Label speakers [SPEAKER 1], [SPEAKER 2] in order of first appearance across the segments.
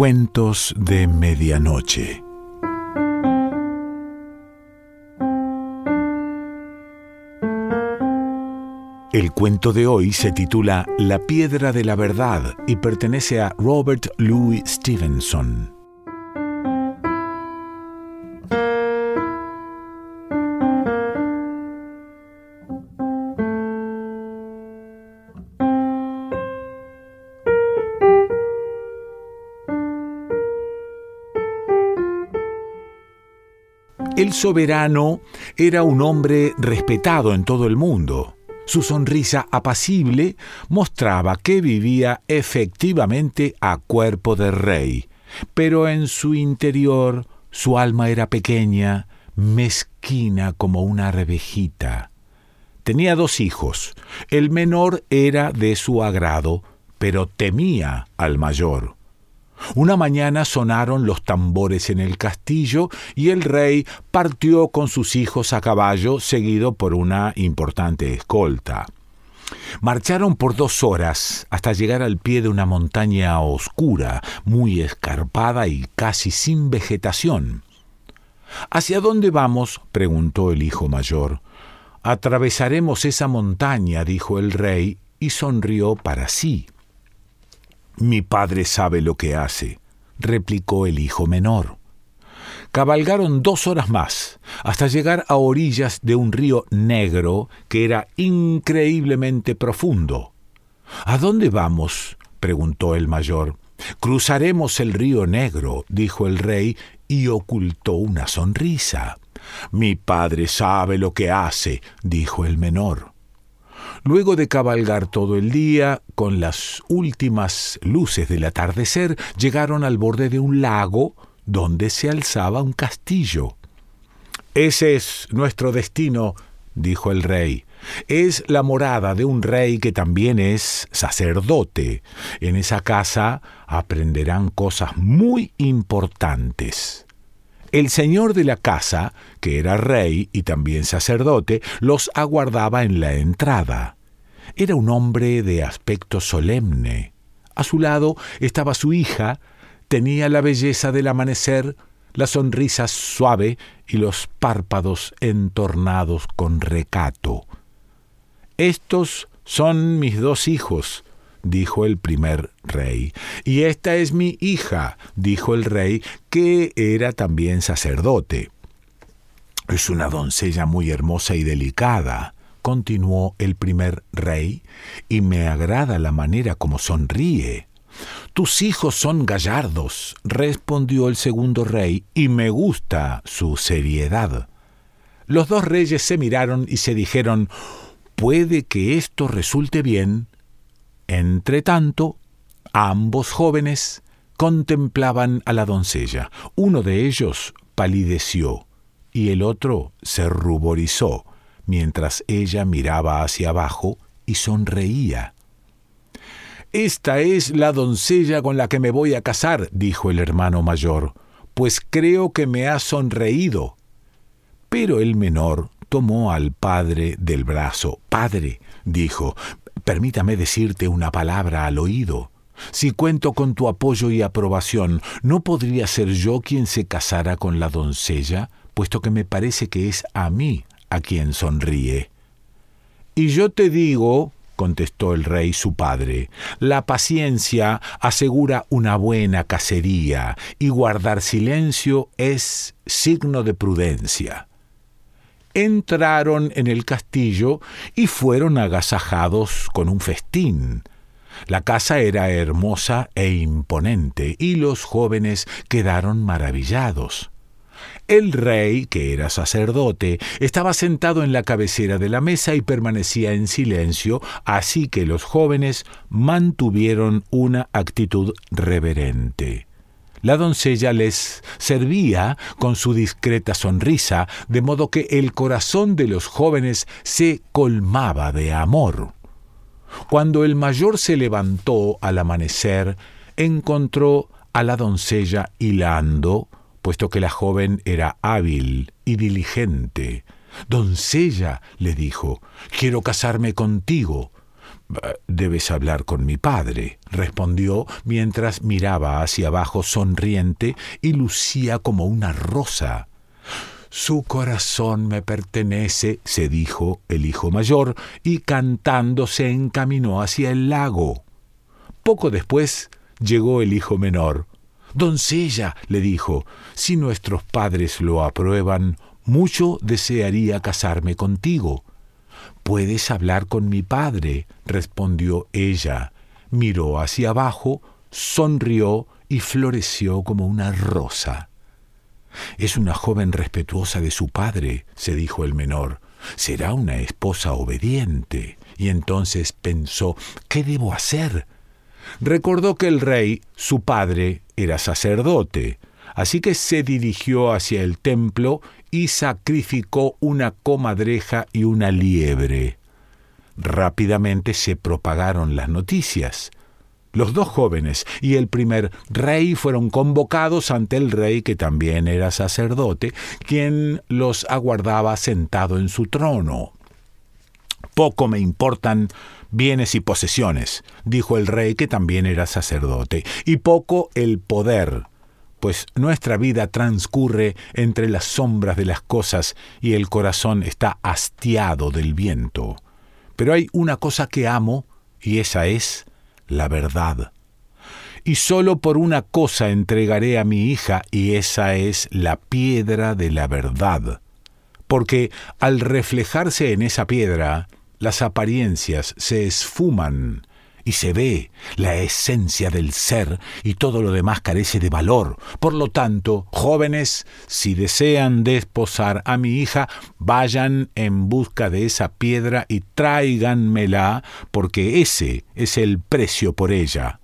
[SPEAKER 1] Cuentos de Medianoche. El cuento de hoy se titula La piedra de la verdad y pertenece a Robert Louis Stevenson. El soberano era un hombre respetado en todo el mundo. Su sonrisa apacible mostraba que vivía efectivamente a cuerpo de rey, pero en su interior su alma era pequeña, mezquina como una revejita. Tenía dos hijos. El menor era de su agrado, pero temía al mayor. Una mañana sonaron los tambores en el castillo y el rey partió con sus hijos a caballo, seguido por una importante escolta. Marcharon por dos horas hasta llegar al pie de una montaña oscura, muy escarpada y casi sin vegetación. ¿Hacia dónde vamos? preguntó el hijo mayor. Atravesaremos esa montaña, dijo el rey, y sonrió para sí. Mi padre sabe lo que hace, replicó el hijo menor. Cabalgaron dos horas más, hasta llegar a orillas de un río negro que era increíblemente profundo. ¿A dónde vamos? preguntó el mayor. Cruzaremos el río Negro, dijo el rey, y ocultó una sonrisa. Mi padre sabe lo que hace, dijo el menor. Luego de cabalgar todo el día, con las últimas luces del atardecer, llegaron al borde de un lago donde se alzaba un castillo. Ese es nuestro destino, dijo el rey. Es la morada de un rey que también es sacerdote. En esa casa aprenderán cosas muy importantes. El señor de la casa, que era rey y también sacerdote, los aguardaba en la entrada. Era un hombre de aspecto solemne. A su lado estaba su hija, tenía la belleza del amanecer, la sonrisa suave y los párpados entornados con recato. Estos son mis dos hijos, dijo el primer rey. Y esta es mi hija, dijo el rey, que era también sacerdote. Es una doncella muy hermosa y delicada, continuó el primer rey, y me agrada la manera como sonríe. Tus hijos son gallardos, respondió el segundo rey, y me gusta su seriedad. Los dos reyes se miraron y se dijeron Puede que esto resulte bien, Entretanto, ambos jóvenes contemplaban a la doncella. Uno de ellos palideció y el otro se ruborizó, mientras ella miraba hacia abajo y sonreía. Esta es la doncella con la que me voy a casar, dijo el hermano mayor, pues creo que me ha sonreído. Pero el menor tomó al padre del brazo. Padre, dijo, Permítame decirte una palabra al oído. Si cuento con tu apoyo y aprobación, ¿no podría ser yo quien se casara con la doncella, puesto que me parece que es a mí a quien sonríe? Y yo te digo, contestó el rey su padre, la paciencia asegura una buena cacería, y guardar silencio es signo de prudencia entraron en el castillo y fueron agasajados con un festín. La casa era hermosa e imponente, y los jóvenes quedaron maravillados. El rey, que era sacerdote, estaba sentado en la cabecera de la mesa y permanecía en silencio, así que los jóvenes mantuvieron una actitud reverente. La doncella les servía con su discreta sonrisa, de modo que el corazón de los jóvenes se colmaba de amor. Cuando el mayor se levantó al amanecer, encontró a la doncella hilando, puesto que la joven era hábil y diligente. Doncella, le dijo, quiero casarme contigo. Debes hablar con mi padre, respondió mientras miraba hacia abajo sonriente y lucía como una rosa. Su corazón me pertenece, se dijo el hijo mayor, y cantando se encaminó hacia el lago. Poco después llegó el hijo menor. Doncella, le dijo, si nuestros padres lo aprueban, mucho desearía casarme contigo. Puedes hablar con mi padre, respondió ella. Miró hacia abajo, sonrió y floreció como una rosa. Es una joven respetuosa de su padre, se dijo el menor. Será una esposa obediente. Y entonces pensó, ¿qué debo hacer? Recordó que el rey, su padre, era sacerdote, así que se dirigió hacia el templo y sacrificó una comadreja y una liebre. Rápidamente se propagaron las noticias. Los dos jóvenes y el primer rey fueron convocados ante el rey, que también era sacerdote, quien los aguardaba sentado en su trono. Poco me importan bienes y posesiones, dijo el rey, que también era sacerdote, y poco el poder, pues nuestra vida transcurre entre las sombras de las cosas y el corazón está hastiado del viento. Pero hay una cosa que amo, y esa es la verdad. Y sólo por una cosa entregaré a mi hija, y esa es la piedra de la verdad. Porque al reflejarse en esa piedra, las apariencias se esfuman y se ve la esencia del ser y todo lo demás carece de valor. Por lo tanto, jóvenes, si desean desposar a mi hija, vayan en busca de esa piedra y tráiganmela, porque ese es el precio por ella.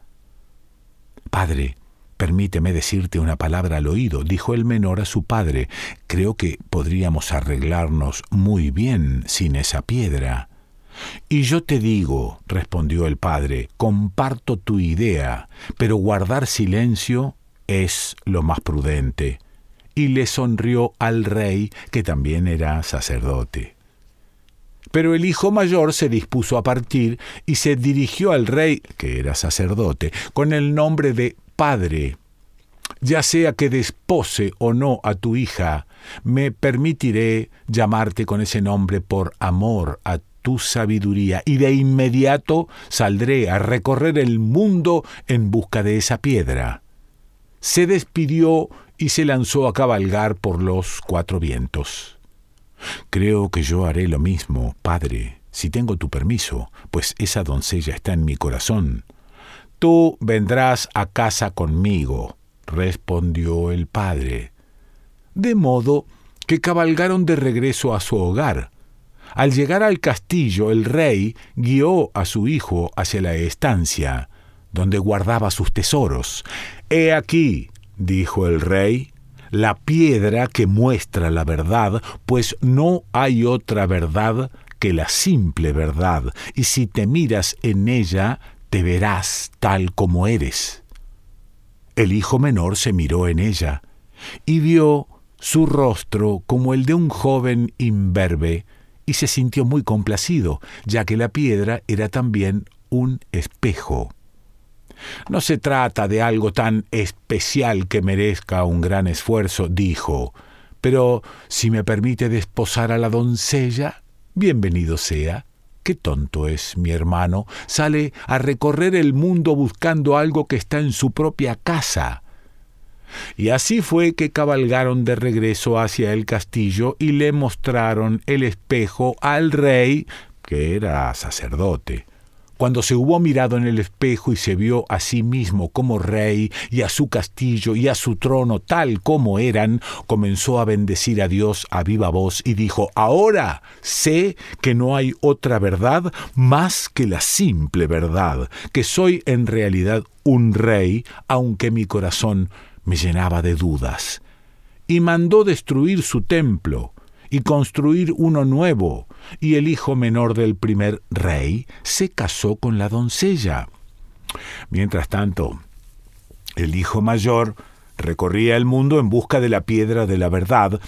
[SPEAKER 1] Padre, Permíteme decirte una palabra al oído, dijo el menor a su padre. Creo que podríamos arreglarnos muy bien sin esa piedra. Y yo te digo, respondió el padre, comparto tu idea, pero guardar silencio es lo más prudente. Y le sonrió al rey, que también era sacerdote. Pero el hijo mayor se dispuso a partir y se dirigió al rey, que era sacerdote, con el nombre de Padre. Ya sea que despose o no a tu hija, me permitiré llamarte con ese nombre por amor a tu sabiduría, y de inmediato saldré a recorrer el mundo en busca de esa piedra. Se despidió y se lanzó a cabalgar por los cuatro vientos. Creo que yo haré lo mismo, padre, si tengo tu permiso, pues esa doncella está en mi corazón. Tú vendrás a casa conmigo, respondió el padre. De modo que cabalgaron de regreso a su hogar. Al llegar al castillo, el rey guió a su hijo hacia la estancia, donde guardaba sus tesoros. He aquí, dijo el rey, la piedra que muestra la verdad, pues no hay otra verdad que la simple verdad, y si te miras en ella, te verás tal como eres. El hijo menor se miró en ella, y vio su rostro como el de un joven imberbe, y se sintió muy complacido, ya que la piedra era también un espejo. No se trata de algo tan especial que merezca un gran esfuerzo, dijo, pero si me permite desposar a la doncella, bienvenido sea. Qué tonto es mi hermano. Sale a recorrer el mundo buscando algo que está en su propia casa. Y así fue que cabalgaron de regreso hacia el castillo y le mostraron el espejo al rey, que era sacerdote. Cuando se hubo mirado en el espejo y se vio a sí mismo como rey y a su castillo y a su trono tal como eran, comenzó a bendecir a Dios a viva voz y dijo, Ahora sé que no hay otra verdad más que la simple verdad, que soy en realidad un rey, aunque mi corazón me llenaba de dudas, y mandó destruir su templo y construir uno nuevo, y el hijo menor del primer rey se casó con la doncella. Mientras tanto, el hijo mayor recorría el mundo en busca de la piedra de la verdad,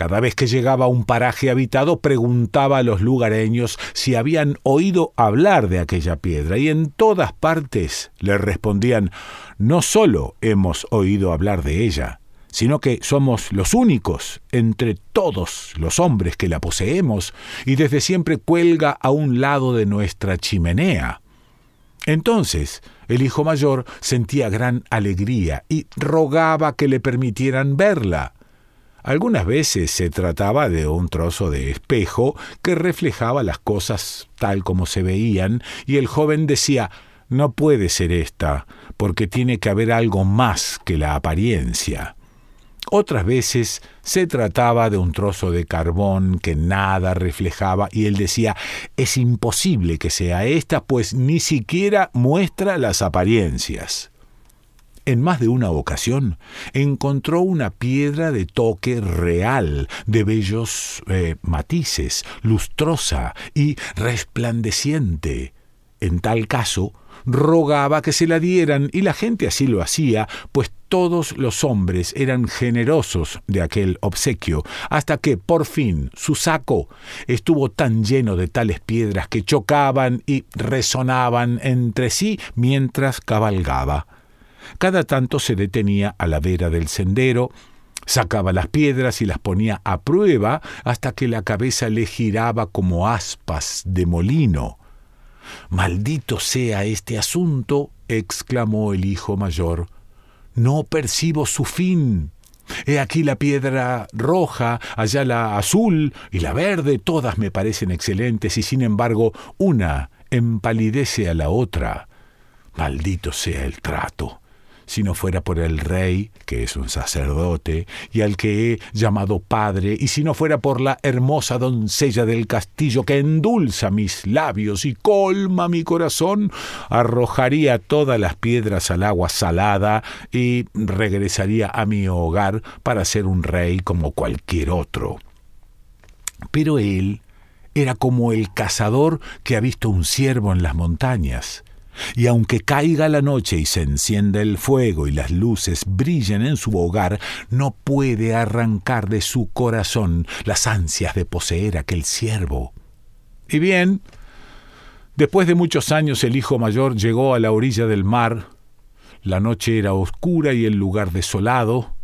[SPEAKER 1] Cada vez que llegaba a un paraje habitado preguntaba a los lugareños si habían oído hablar de aquella piedra y en todas partes le respondían no solo hemos oído hablar de ella, sino que somos los únicos entre todos los hombres que la poseemos y desde siempre cuelga a un lado de nuestra chimenea. Entonces el hijo mayor sentía gran alegría y rogaba que le permitieran verla. Algunas veces se trataba de un trozo de espejo que reflejaba las cosas tal como se veían, y el joven decía No puede ser esta, porque tiene que haber algo más que la apariencia. Otras veces se trataba de un trozo de carbón que nada reflejaba y él decía, es imposible que sea esta, pues ni siquiera muestra las apariencias. En más de una ocasión encontró una piedra de toque real, de bellos eh, matices, lustrosa y resplandeciente. En tal caso, rogaba que se la dieran y la gente así lo hacía, pues todos los hombres eran generosos de aquel obsequio, hasta que por fin su saco estuvo tan lleno de tales piedras que chocaban y resonaban entre sí mientras cabalgaba. Cada tanto se detenía a la vera del sendero, sacaba las piedras y las ponía a prueba hasta que la cabeza le giraba como aspas de molino. Maldito sea este asunto, exclamó el hijo mayor. No percibo su fin. He aquí la piedra roja, allá la azul y la verde, todas me parecen excelentes y sin embargo una empalidece a la otra. Maldito sea el trato si no fuera por el rey, que es un sacerdote, y al que he llamado padre, y si no fuera por la hermosa doncella del castillo que endulza mis labios y colma mi corazón, arrojaría todas las piedras al agua salada y regresaría a mi hogar para ser un rey como cualquier otro. Pero él era como el cazador que ha visto un ciervo en las montañas y aunque caiga la noche y se encienda el fuego y las luces brillen en su hogar, no puede arrancar de su corazón las ansias de poseer aquel siervo. Y bien, después de muchos años el hijo mayor llegó a la orilla del mar, la noche era oscura y el lugar desolado,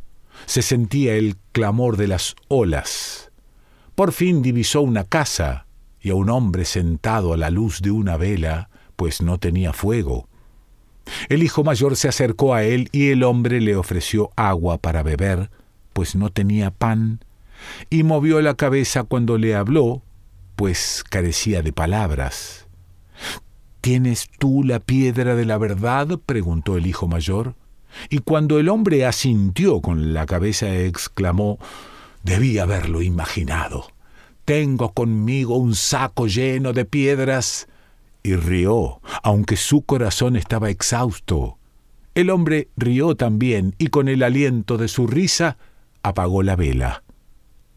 [SPEAKER 1] se sentía el clamor de las olas. Por fin divisó una casa y a un hombre sentado a la luz de una vela, pues no tenía fuego. El hijo mayor se acercó a él y el hombre le ofreció agua para beber, pues no tenía pan, y movió la cabeza cuando le habló, pues carecía de palabras. ¿Tienes tú la piedra de la verdad? preguntó el hijo mayor. Y cuando el hombre asintió con la cabeza, exclamó Debí haberlo imaginado. Tengo conmigo un saco lleno de piedras y rió, aunque su corazón estaba exhausto. El hombre rió también y con el aliento de su risa apagó la vela.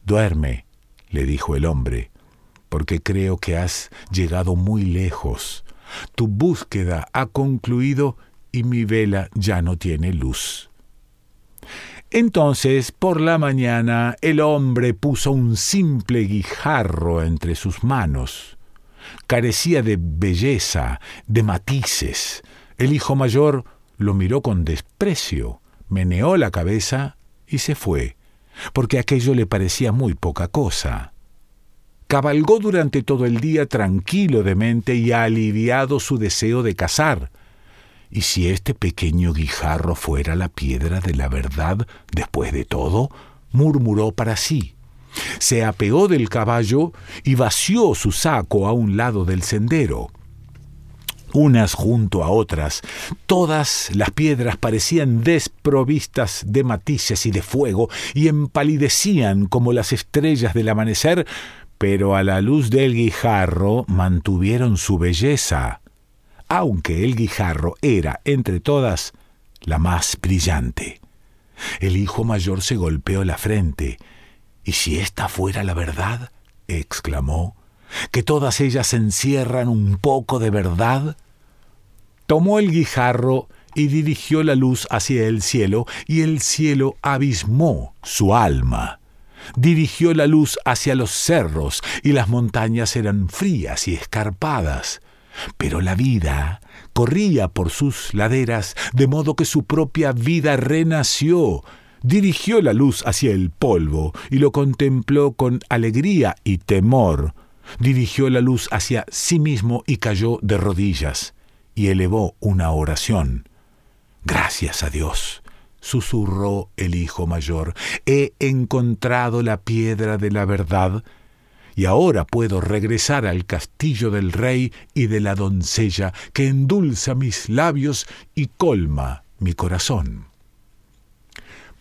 [SPEAKER 1] Duerme, le dijo el hombre, porque creo que has llegado muy lejos. Tu búsqueda ha concluido y mi vela ya no tiene luz. Entonces, por la mañana, el hombre puso un simple guijarro entre sus manos carecía de belleza, de matices. El hijo mayor lo miró con desprecio, meneó la cabeza y se fue, porque aquello le parecía muy poca cosa. Cabalgó durante todo el día tranquilo de mente y aliviado su deseo de cazar. ¿Y si este pequeño guijarro fuera la piedra de la verdad después de todo? murmuró para sí. Se apeó del caballo y vació su saco a un lado del sendero. Unas junto a otras, todas las piedras parecían desprovistas de matices y de fuego y empalidecían como las estrellas del amanecer, pero a la luz del guijarro mantuvieron su belleza, aunque el guijarro era, entre todas, la más brillante. El hijo mayor se golpeó la frente ¿Y si esta fuera la verdad? exclamó, que todas ellas encierran un poco de verdad. Tomó el guijarro y dirigió la luz hacia el cielo, y el cielo abismó su alma. Dirigió la luz hacia los cerros y las montañas eran frías y escarpadas. Pero la vida corría por sus laderas, de modo que su propia vida renació. Dirigió la luz hacia el polvo y lo contempló con alegría y temor. Dirigió la luz hacia sí mismo y cayó de rodillas y elevó una oración. Gracias a Dios, susurró el hijo mayor, he encontrado la piedra de la verdad y ahora puedo regresar al castillo del rey y de la doncella que endulza mis labios y colma mi corazón.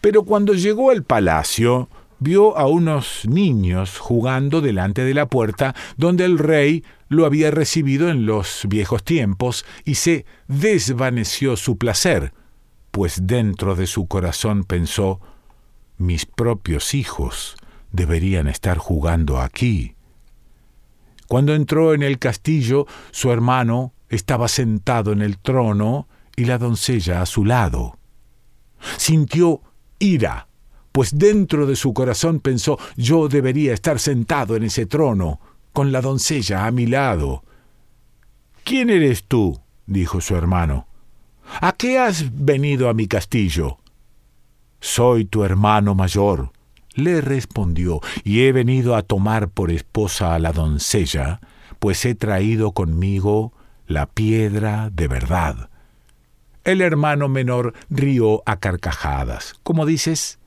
[SPEAKER 1] Pero cuando llegó al palacio, vio a unos niños jugando delante de la puerta donde el rey lo había recibido en los viejos tiempos y se desvaneció su placer, pues dentro de su corazón pensó, mis propios hijos deberían estar jugando aquí. Cuando entró en el castillo, su hermano estaba sentado en el trono y la doncella a su lado. Sintió ira, pues dentro de su corazón pensó yo debería estar sentado en ese trono, con la doncella a mi lado. ¿Quién eres tú? dijo su hermano. ¿A qué has venido a mi castillo? Soy tu hermano mayor, le respondió, y he venido a tomar por esposa a la doncella, pues he traído conmigo la piedra de verdad. El hermano menor rió a carcajadas. ¿Cómo dices?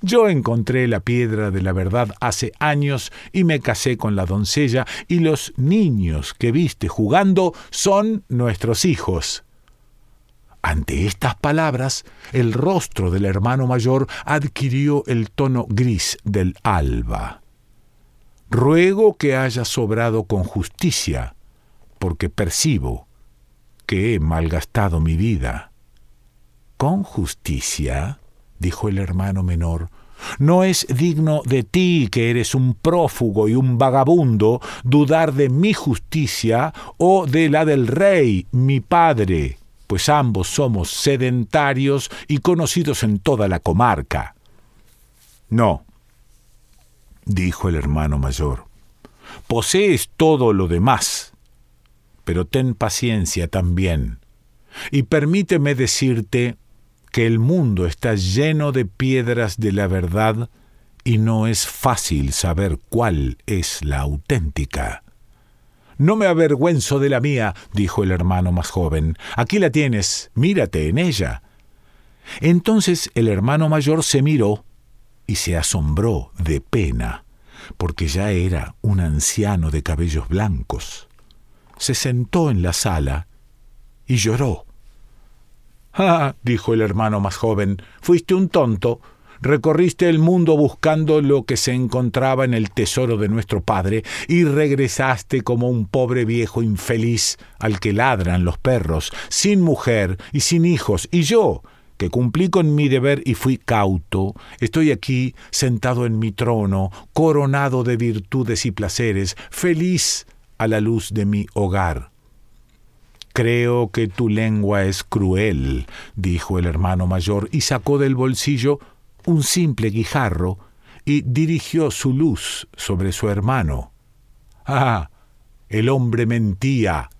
[SPEAKER 1] Yo encontré la piedra de la verdad hace años y me casé con la doncella, y los niños que viste jugando son nuestros hijos. Ante estas palabras, el rostro del hermano mayor adquirió el tono gris del alba. Ruego que haya sobrado con justicia, porque percibo que he malgastado mi vida. ¿Con justicia? dijo el hermano menor. No es digno de ti, que eres un prófugo y un vagabundo, dudar de mi justicia o de la del rey, mi padre pues ambos somos sedentarios y conocidos en toda la comarca. No, dijo el hermano mayor, posees todo lo demás, pero ten paciencia también, y permíteme decirte que el mundo está lleno de piedras de la verdad y no es fácil saber cuál es la auténtica. No me avergüenzo de la mía, dijo el hermano más joven. Aquí la tienes, mírate en ella. Entonces el hermano mayor se miró y se asombró de pena, porque ya era un anciano de cabellos blancos. Se sentó en la sala y lloró. Ah, dijo el hermano más joven, fuiste un tonto. Recorriste el mundo buscando lo que se encontraba en el tesoro de nuestro Padre y regresaste como un pobre viejo infeliz al que ladran los perros, sin mujer y sin hijos, y yo, que cumplí con mi deber y fui cauto, estoy aquí sentado en mi trono, coronado de virtudes y placeres, feliz a la luz de mi hogar. Creo que tu lengua es cruel, dijo el hermano mayor, y sacó del bolsillo un simple guijarro y dirigió su luz sobre su hermano. Ah, el hombre mentía.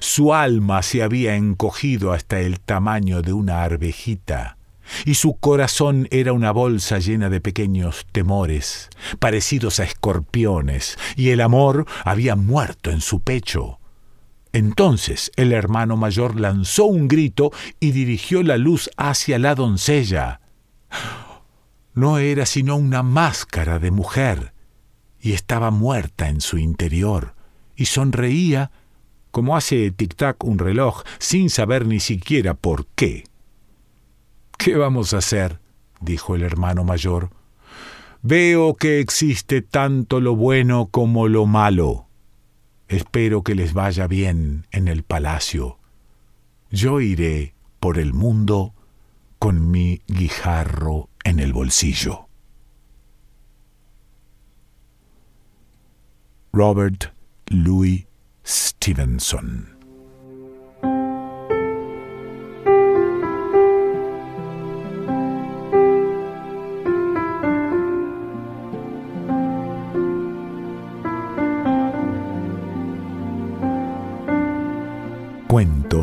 [SPEAKER 1] Su alma se había encogido hasta el tamaño de una arvejita, y su corazón era una bolsa llena de pequeños temores, parecidos a escorpiones, y el amor había muerto en su pecho. Entonces el hermano mayor lanzó un grito y dirigió la luz hacia la doncella no era sino una máscara de mujer, y estaba muerta en su interior, y sonreía como hace tic-tac un reloj, sin saber ni siquiera por qué. ¿Qué vamos a hacer? dijo el hermano mayor. Veo que existe tanto lo bueno como lo malo. Espero que les vaya bien en el palacio. Yo iré por el mundo con mi guijarro en el bolsillo. Robert Louis Stevenson